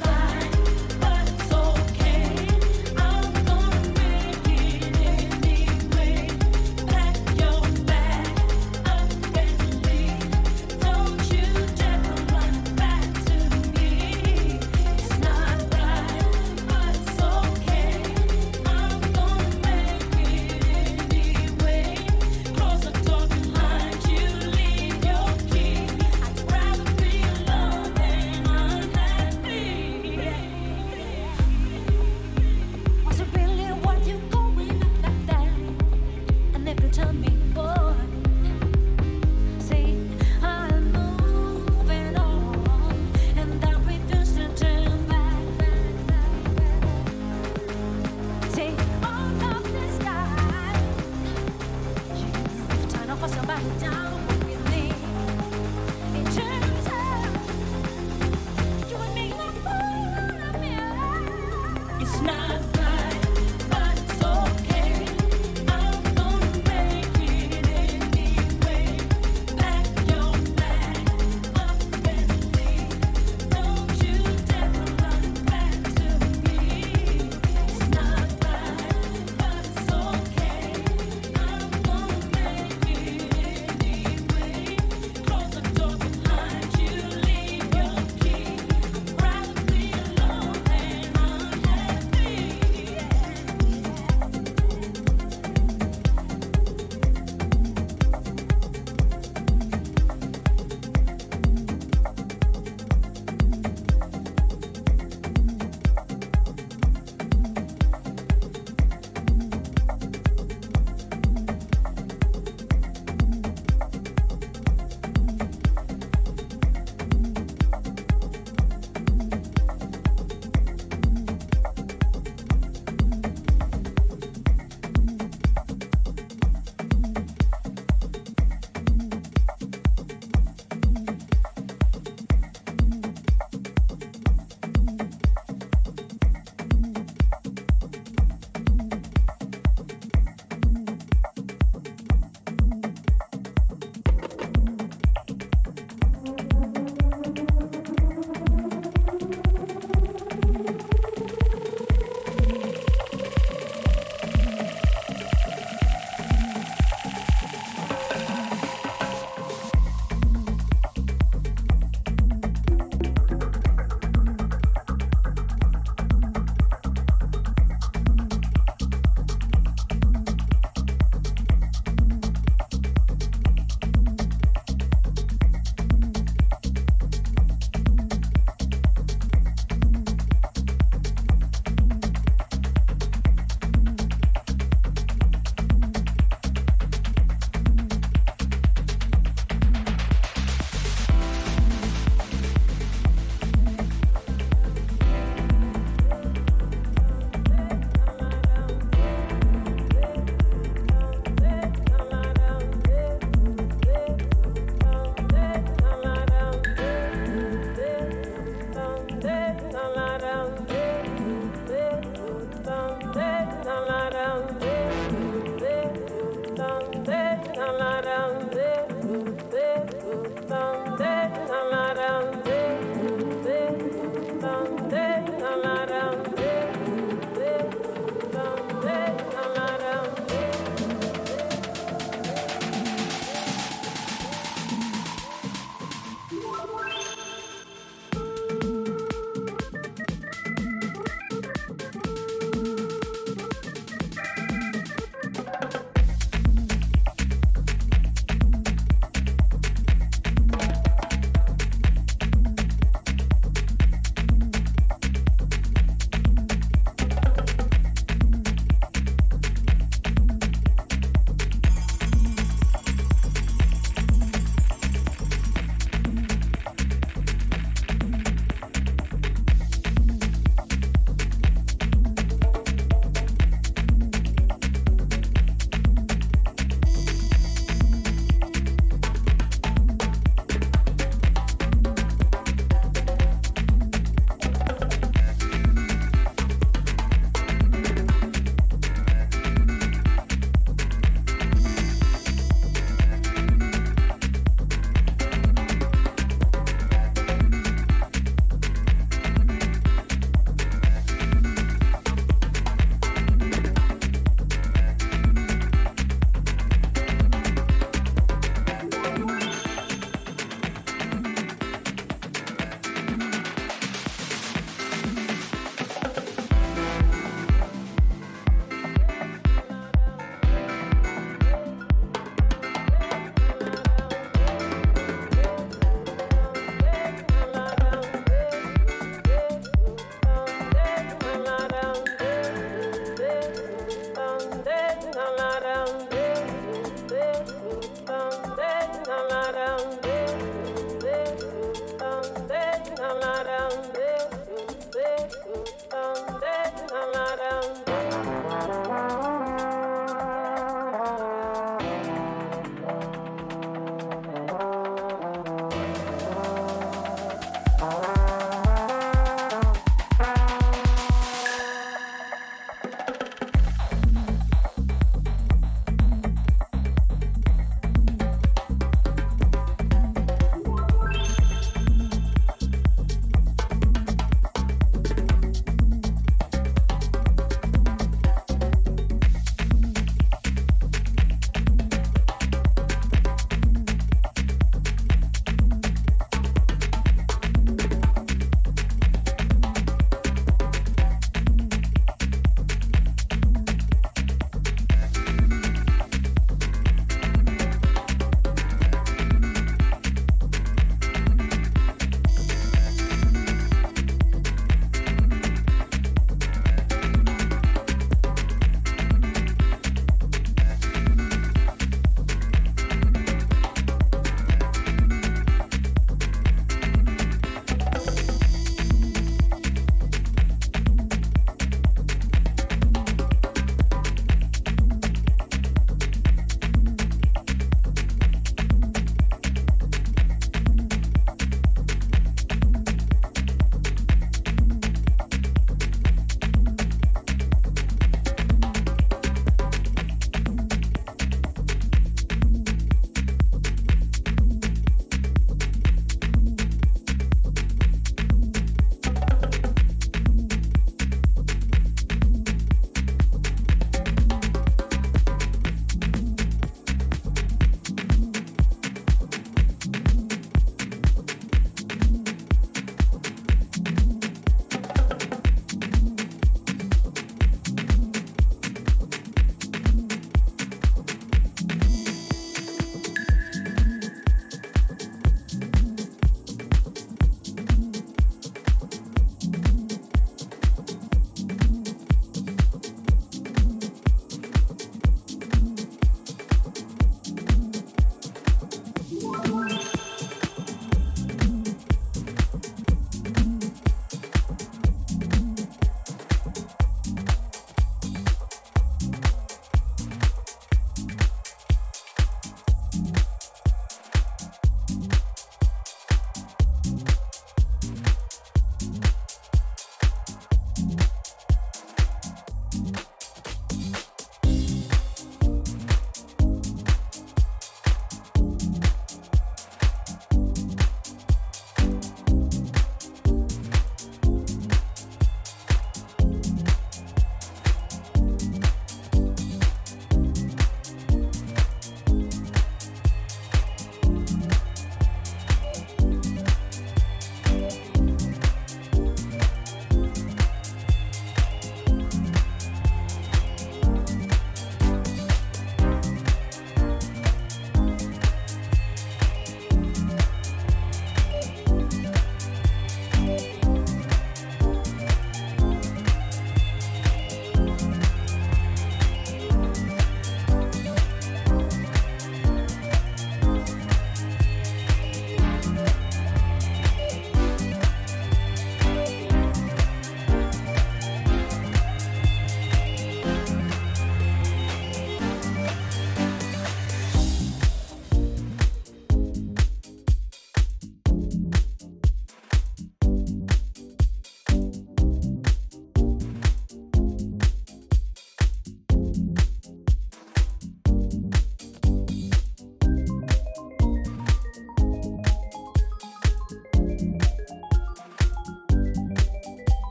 goodbye.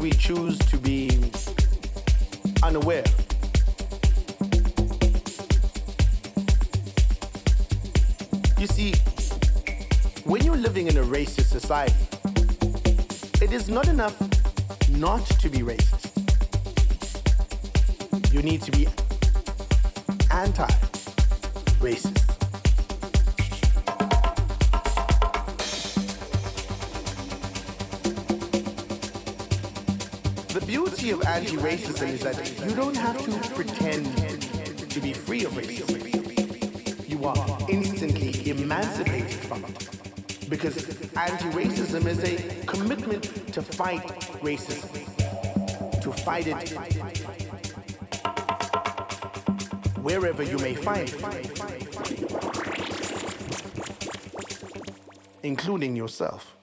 We choose to be unaware. You see, when you're living in a racist society, it is not enough not to be racist. You need to be anti racist. Beauty of anti racism is that you don't have to pretend to be free of racism. You are instantly emancipated from it. Because anti racism is a commitment to fight racism, to fight it wherever you may find it, including yourself.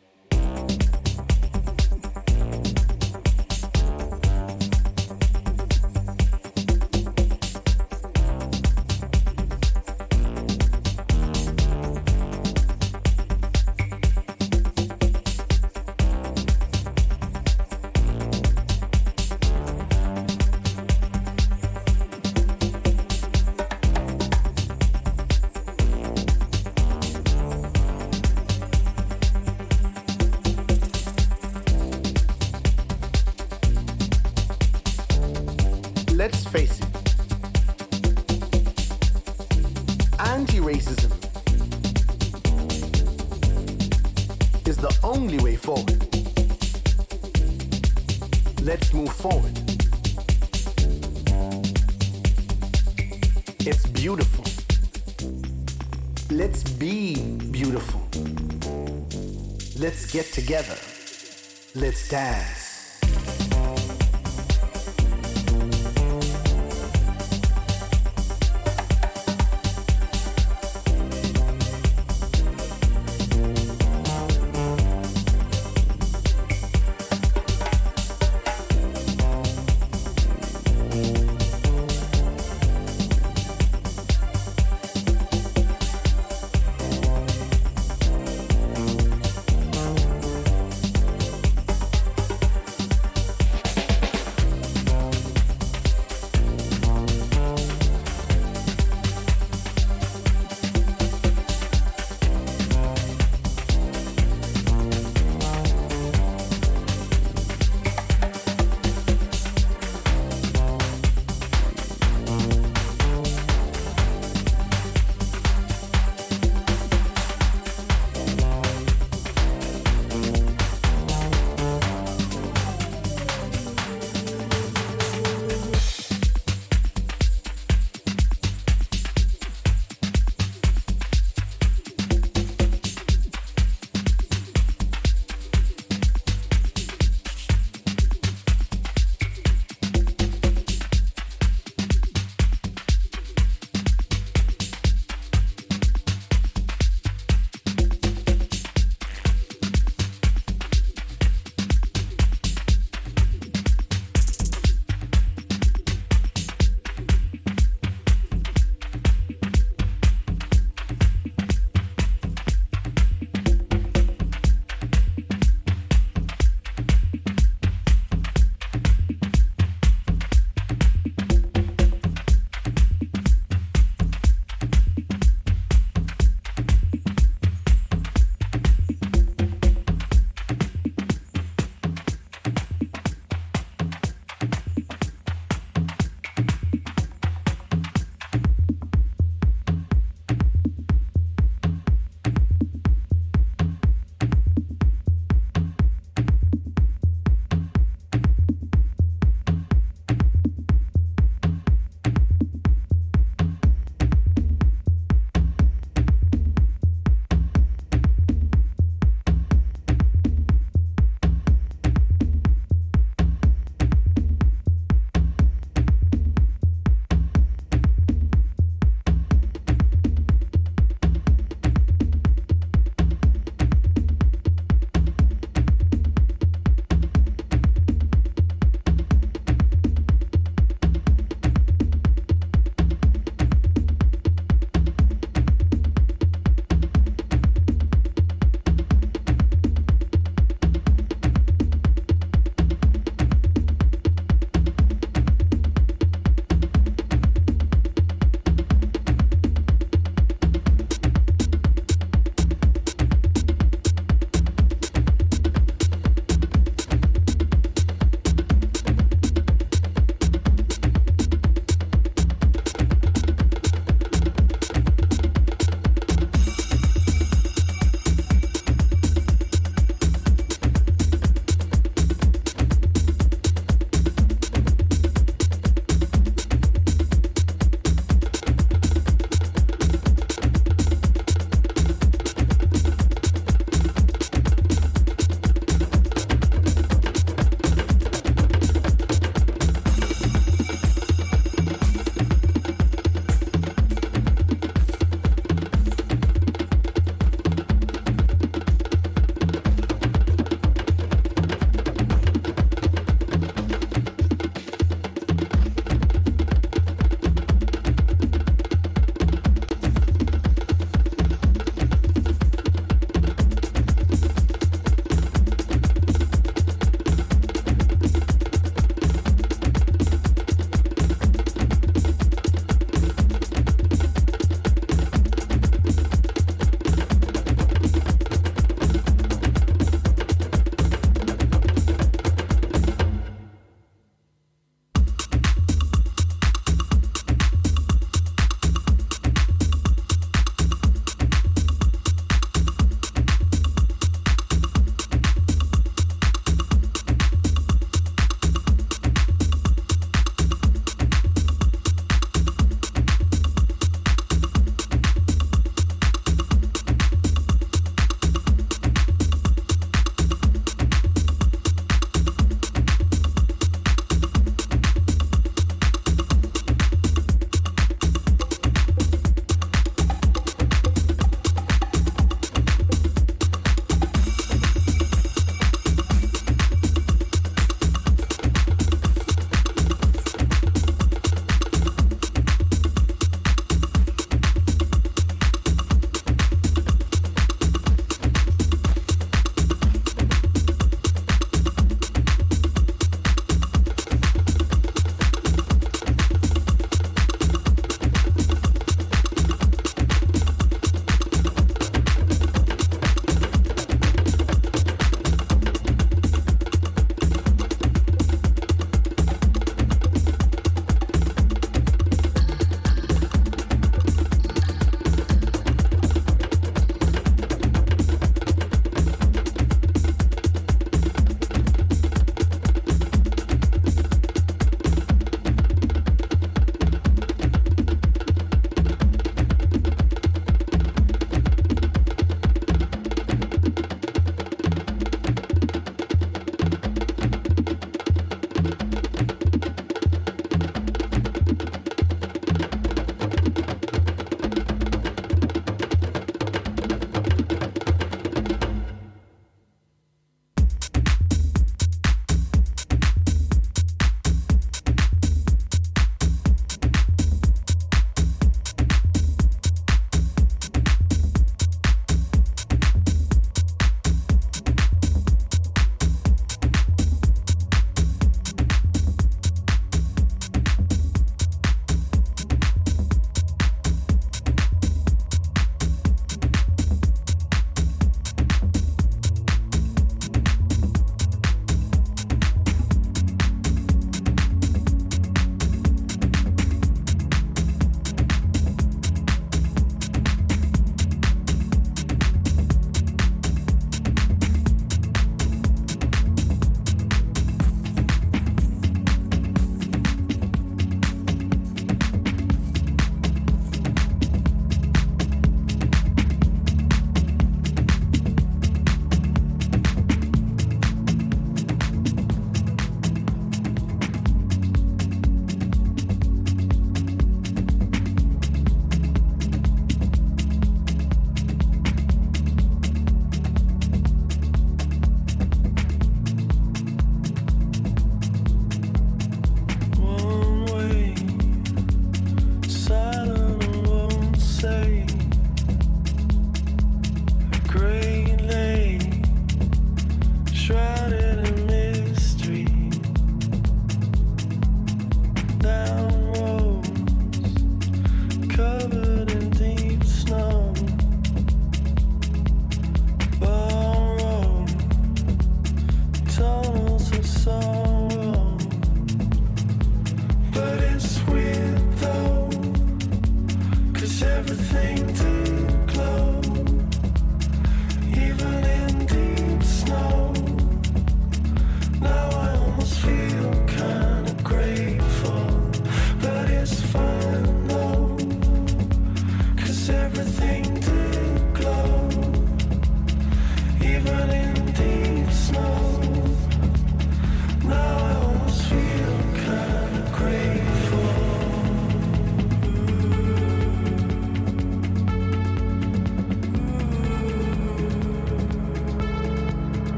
Together. Let's dance.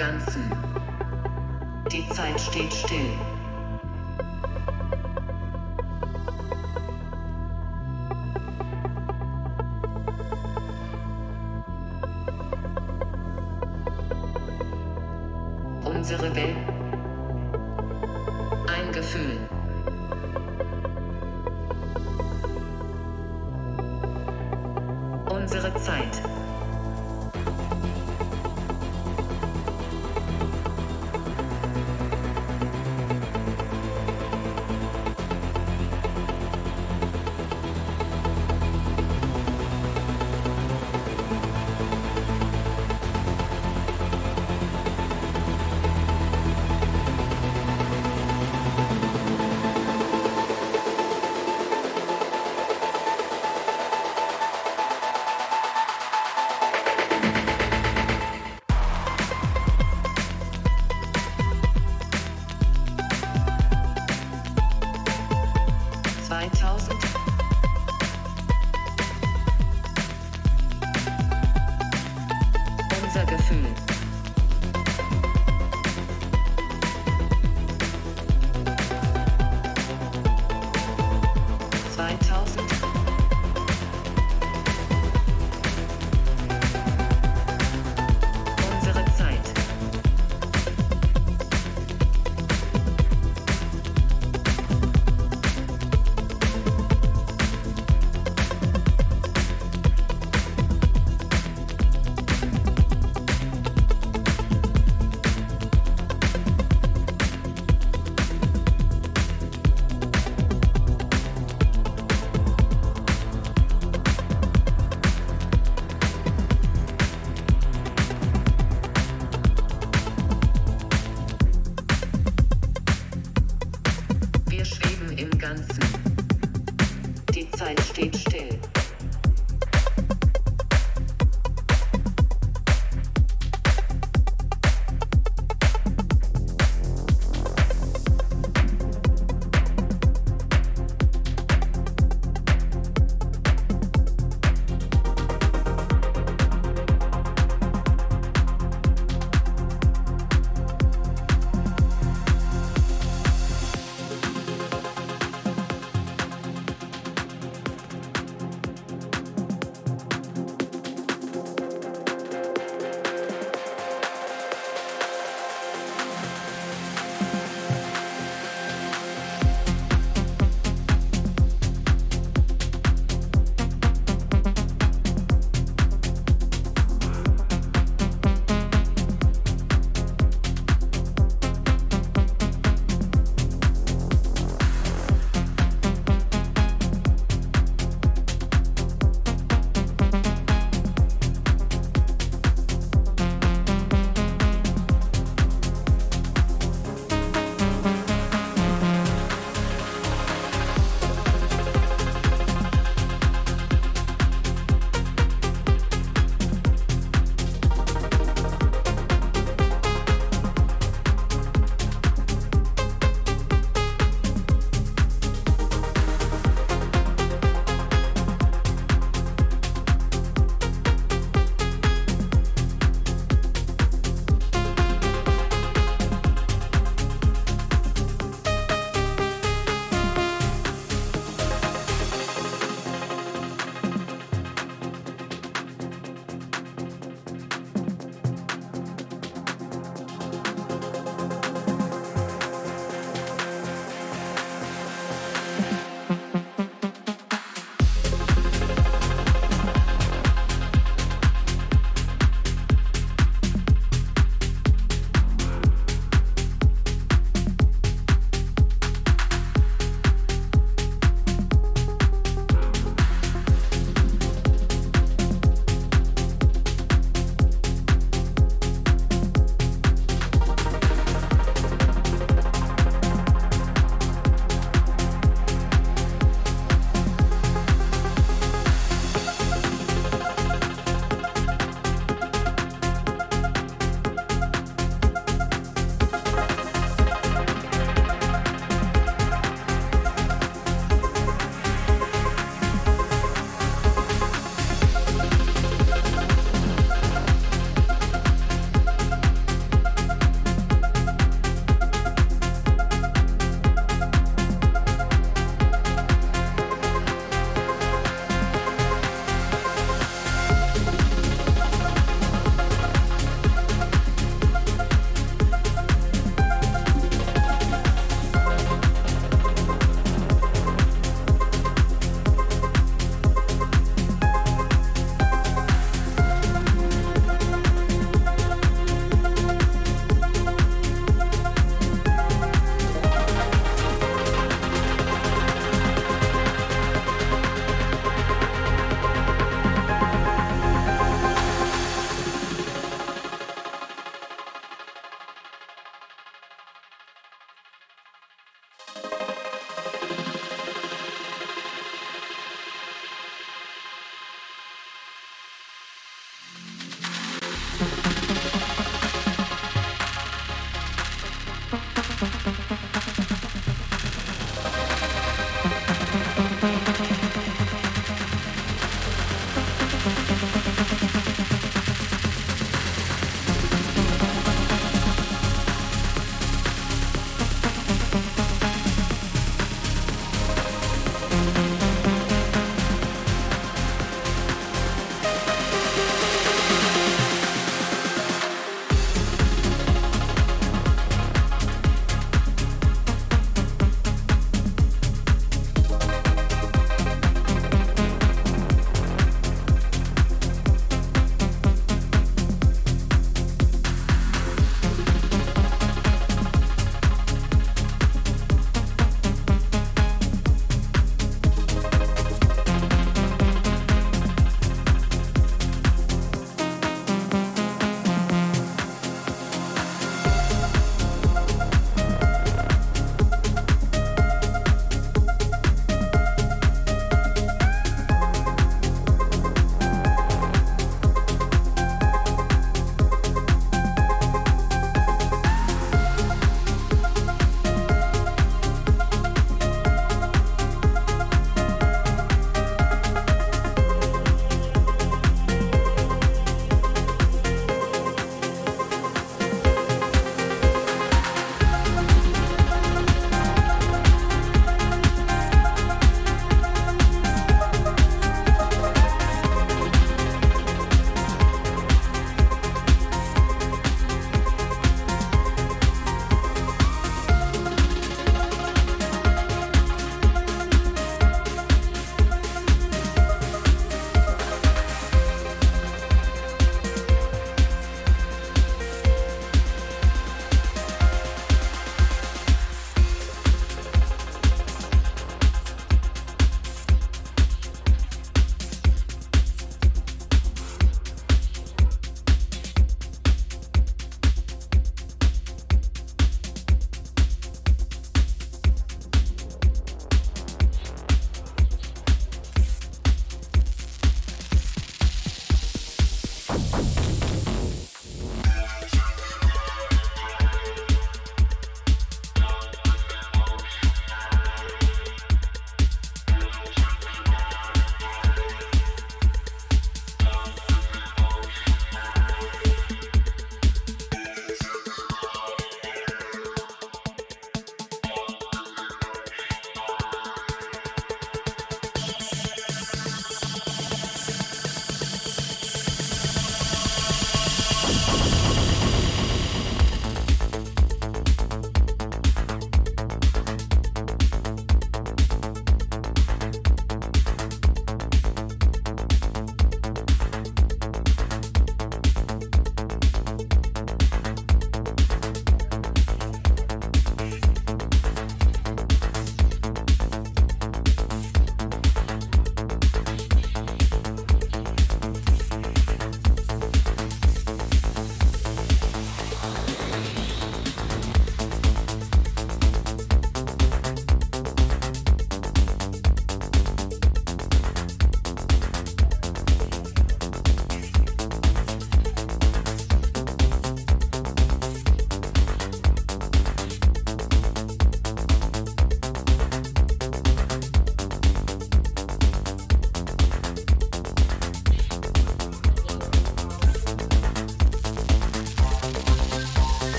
Ganzen. Die Zeit steht still. Unsere Welt. Ein Gefühl.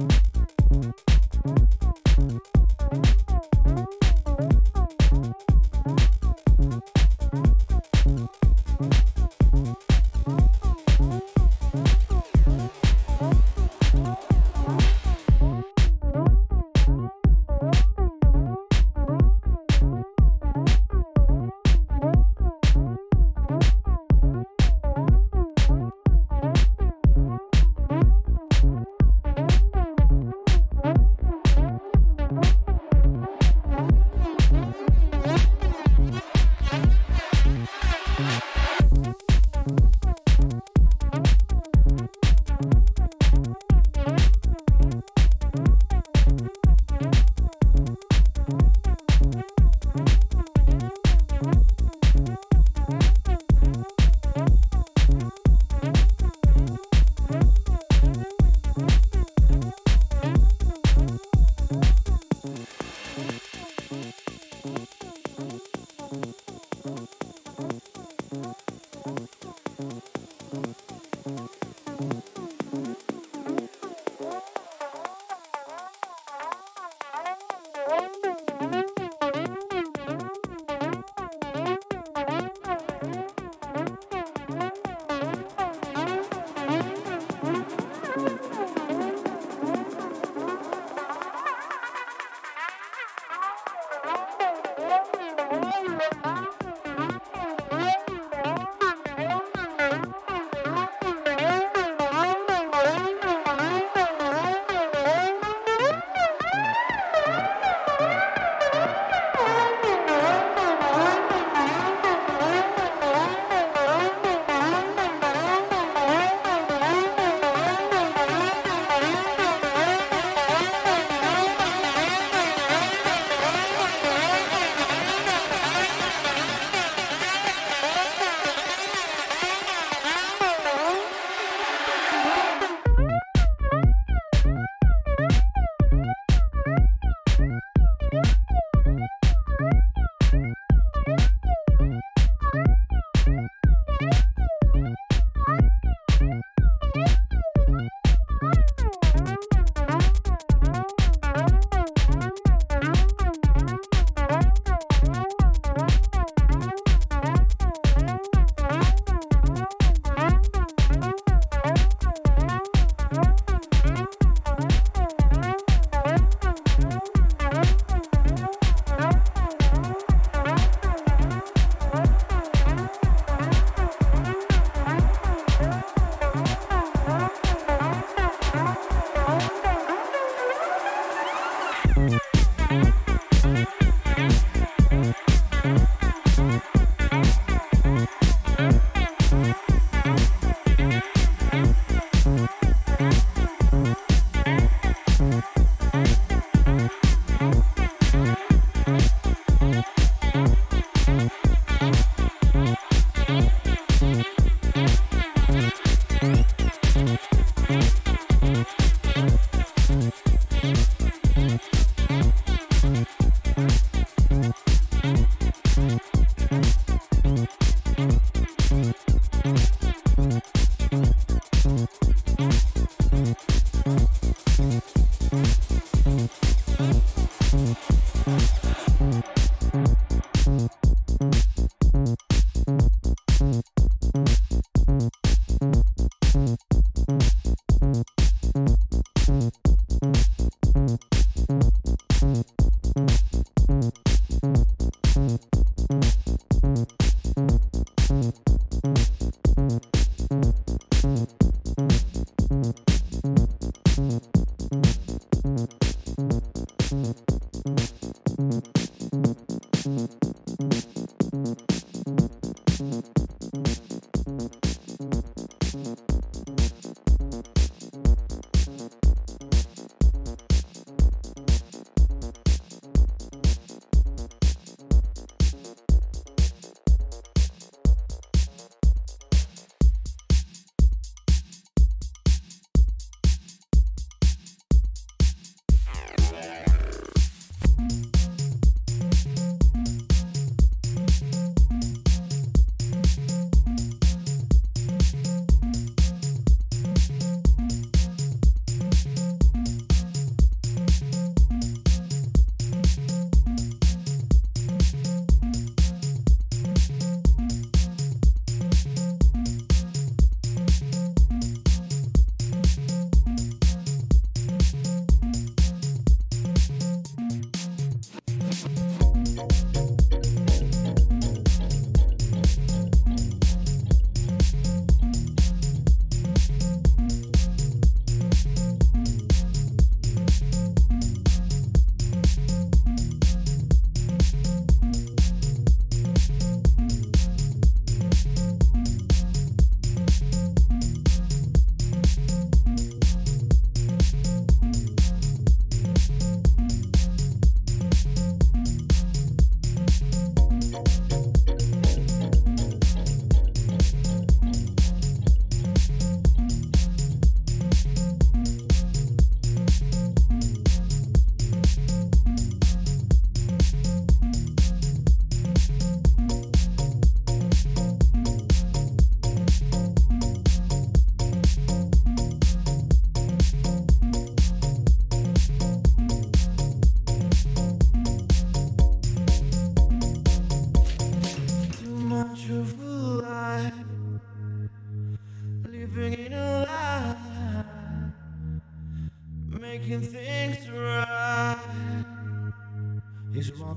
Música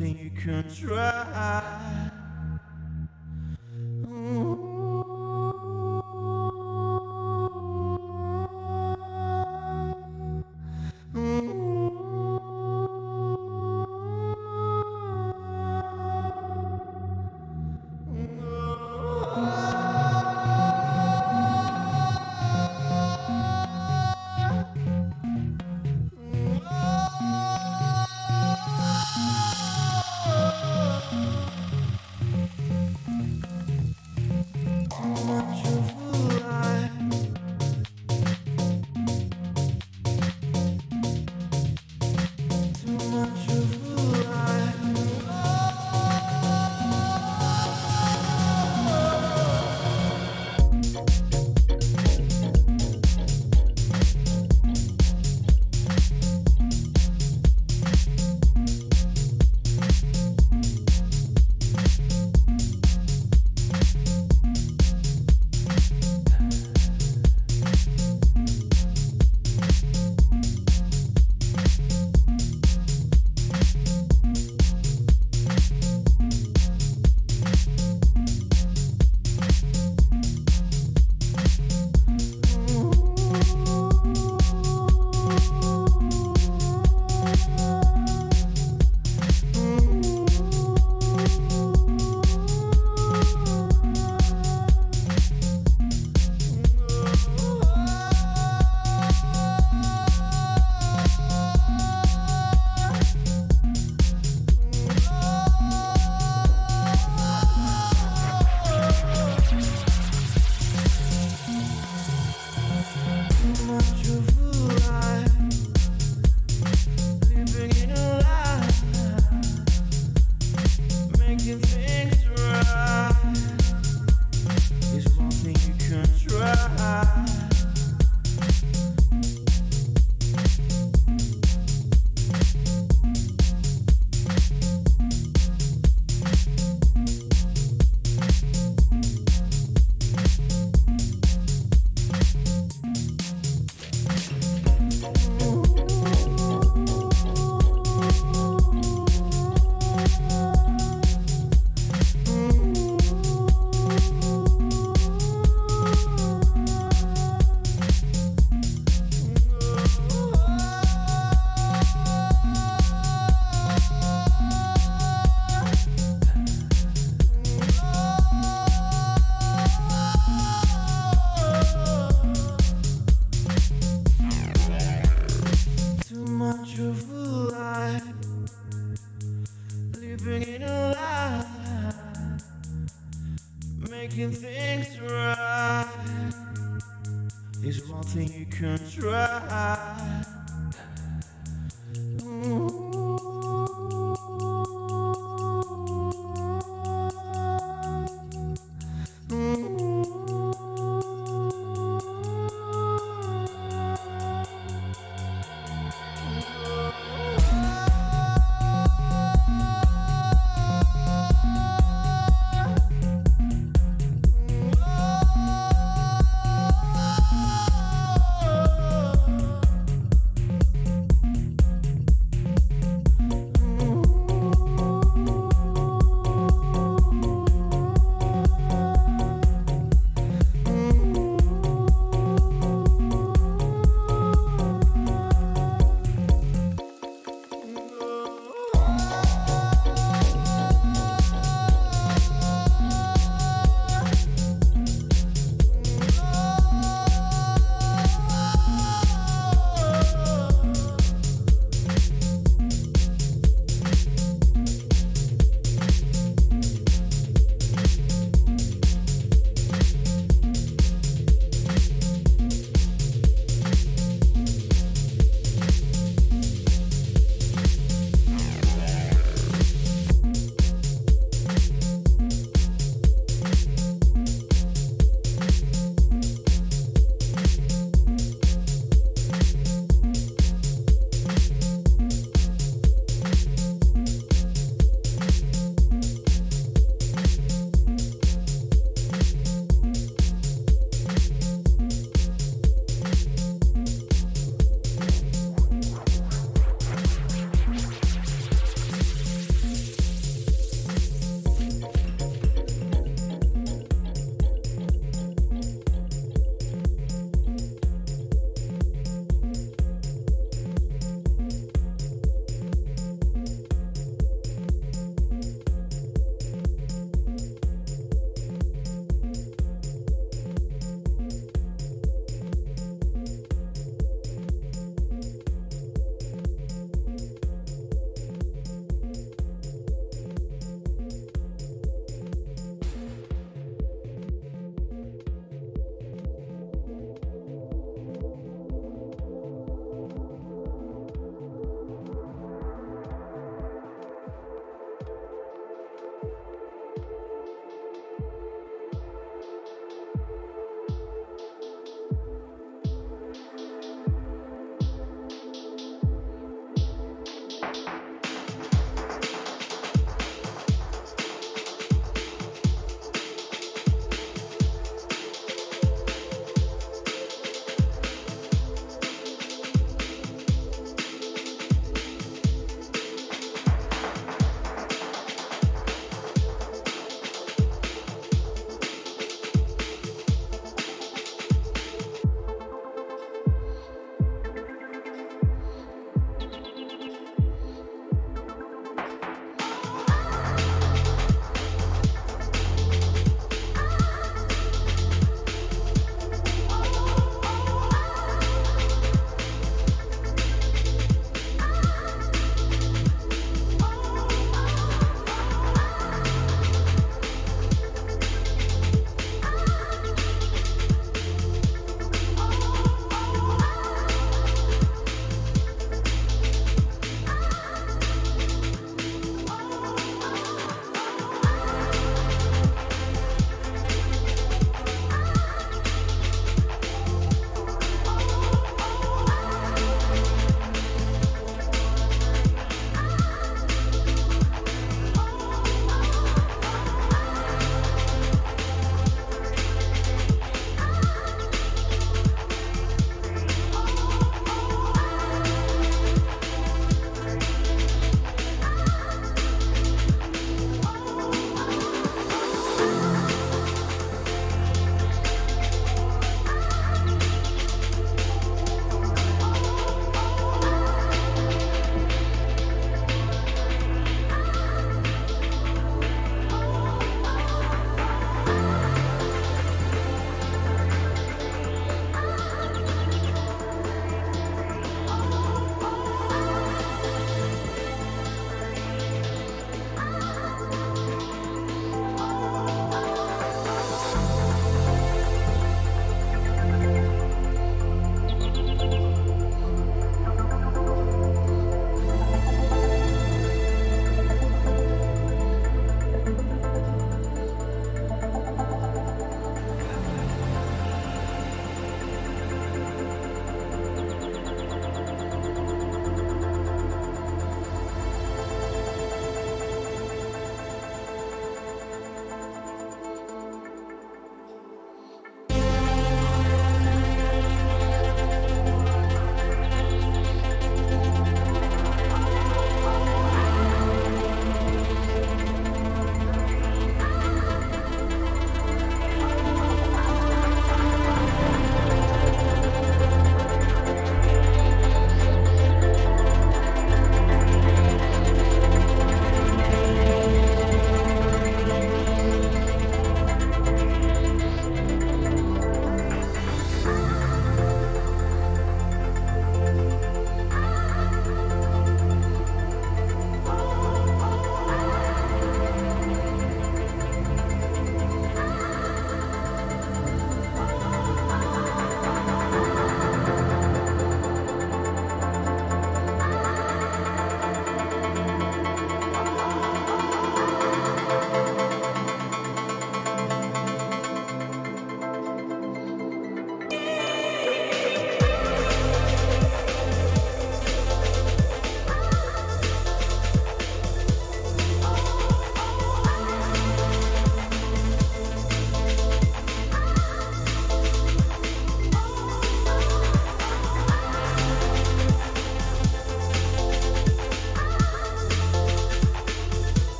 is one try.